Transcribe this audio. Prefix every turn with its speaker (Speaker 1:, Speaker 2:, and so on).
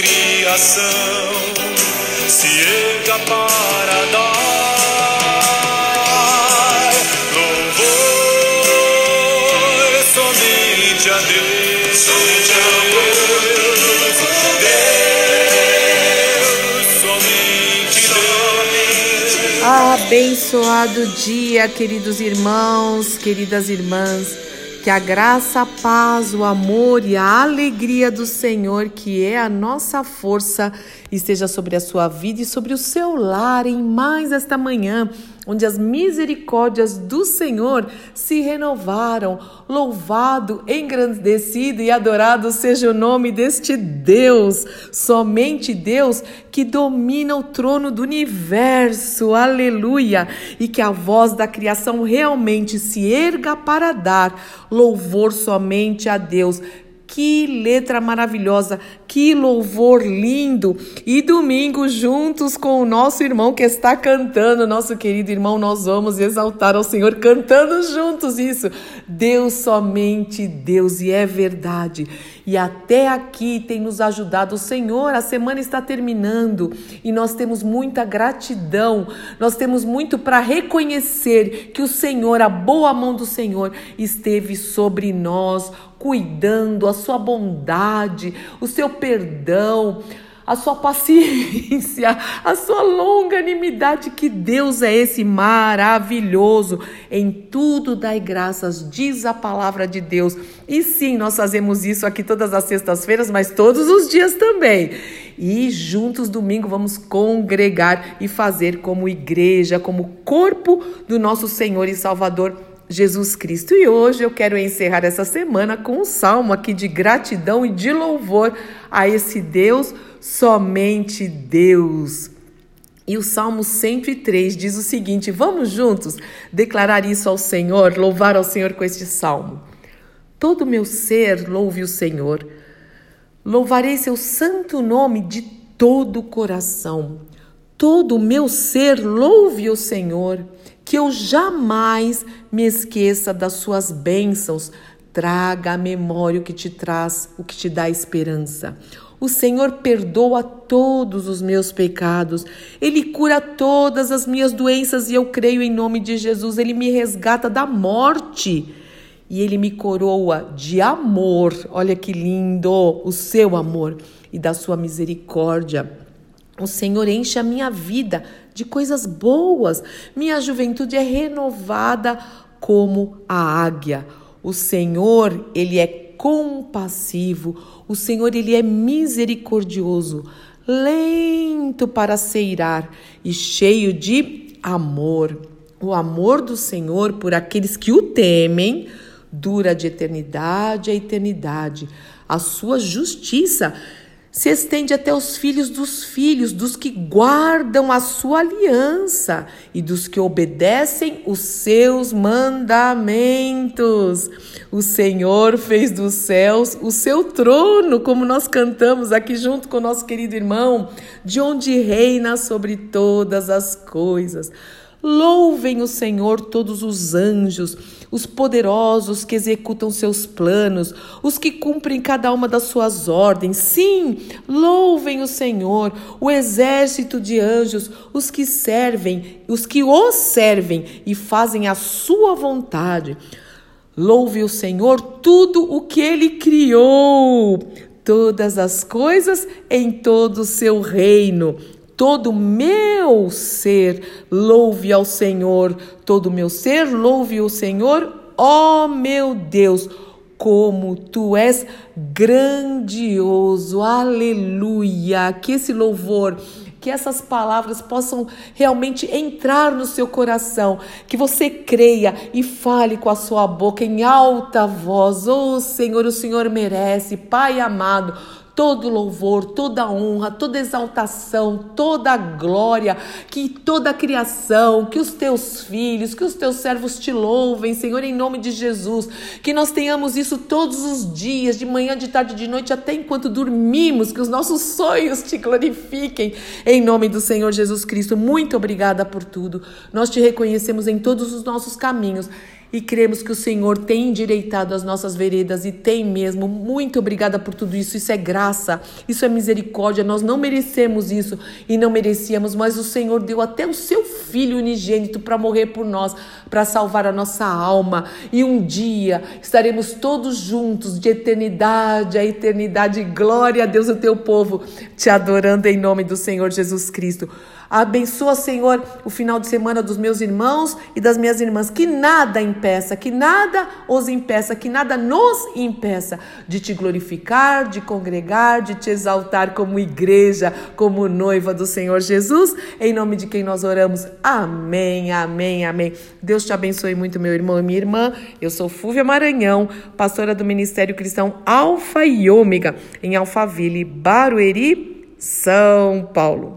Speaker 1: criação se erga para dar louvor somente a Deus.
Speaker 2: Abençoado dia, queridos irmãos, queridas irmãs. Que a graça, a paz, o amor e a alegria do Senhor, que é a nossa força, esteja sobre a sua vida e sobre o seu lar em mais esta manhã, onde as misericórdias do Senhor se renovaram. Louvado, engrandecido e adorado seja o nome deste Deus, somente Deus que domina o trono do universo. Aleluia! E que a voz da criação realmente se erga para dar louvor somente a Deus. Que letra maravilhosa, que louvor lindo! E domingo, juntos com o nosso irmão que está cantando, nosso querido irmão, nós vamos exaltar ao Senhor cantando juntos isso. Deus somente Deus, e é verdade. E até aqui tem nos ajudado o Senhor. A semana está terminando e nós temos muita gratidão, nós temos muito para reconhecer que o Senhor, a boa mão do Senhor, esteve sobre nós cuidando, a sua bondade, o seu perdão, a sua paciência, a sua longanimidade. Que Deus é esse maravilhoso. Em tudo dai graças, diz a palavra de Deus. E sim, nós fazemos isso aqui todas as sextas-feiras, mas todos os dias também. E juntos domingo vamos congregar e fazer como igreja, como corpo do nosso Senhor e Salvador Jesus Cristo. E hoje eu quero encerrar essa semana com um salmo aqui de gratidão e de louvor a esse Deus, somente Deus. E o Salmo 103 diz o seguinte: vamos juntos declarar isso ao Senhor, louvar ao Senhor com este salmo. Todo meu ser louve o Senhor. Louvarei seu santo nome de todo o coração. Todo o meu ser louve o Senhor que eu jamais me esqueça das suas bênçãos. Traga a memória o que te traz, o que te dá esperança. O Senhor perdoa todos os meus pecados. Ele cura todas as minhas doenças e eu creio em nome de Jesus. Ele me resgata da morte e ele me coroa de amor. Olha que lindo o seu amor e da sua misericórdia. O Senhor enche a minha vida de coisas boas. Minha juventude é renovada como a águia. O Senhor, ele é compassivo. O Senhor, ele é misericordioso, lento para ceirar e cheio de amor. O amor do Senhor por aqueles que o temem dura de eternidade a eternidade. A sua justiça se estende até os filhos dos filhos, dos que guardam a sua aliança e dos que obedecem os seus mandamentos. O Senhor fez dos céus o seu trono, como nós cantamos aqui junto com o nosso querido irmão, de onde reina sobre todas as coisas. Louvem o Senhor todos os anjos, os poderosos que executam seus planos, os que cumprem cada uma das suas ordens. Sim, louvem o Senhor, o exército de anjos, os que servem, os que o servem e fazem a sua vontade. Louve o Senhor tudo o que ele criou, todas as coisas em todo o seu reino Todo meu ser louve ao Senhor, todo meu ser louve o Senhor, ó oh, meu Deus, como tu és grandioso, aleluia. Que esse louvor que essas palavras possam realmente entrar no seu coração, que você creia e fale com a sua boca em alta voz: Oh Senhor, o Senhor merece, Pai amado todo louvor, toda honra, toda exaltação, toda glória, que toda a criação, que os teus filhos, que os teus servos te louvem, Senhor, em nome de Jesus. Que nós tenhamos isso todos os dias, de manhã, de tarde, de noite, até enquanto dormimos, que os nossos sonhos te glorifiquem, em nome do Senhor Jesus Cristo. Muito obrigada por tudo. Nós te reconhecemos em todos os nossos caminhos e cremos que o Senhor tem endireitado as nossas veredas e tem mesmo. Muito obrigada por tudo isso. Isso é graça, isso é misericórdia. Nós não merecemos isso e não merecíamos, mas o Senhor deu até o seu filho unigênito para morrer por nós, para salvar a nossa alma. E um dia estaremos todos juntos de eternidade a eternidade. Glória a Deus, o teu povo, te adorando em nome do Senhor Jesus Cristo. Abençoa, Senhor, o final de semana dos meus irmãos e das minhas irmãs. Que nada impeça, que nada os impeça, que nada nos impeça de te glorificar, de congregar, de te exaltar como igreja, como noiva do Senhor Jesus. Em nome de quem nós oramos. Amém, amém, amém. Deus te abençoe muito, meu irmão e minha irmã. Eu sou Fúvia Maranhão, pastora do Ministério Cristão Alfa e Ômega, em Alphaville, Barueri, São Paulo.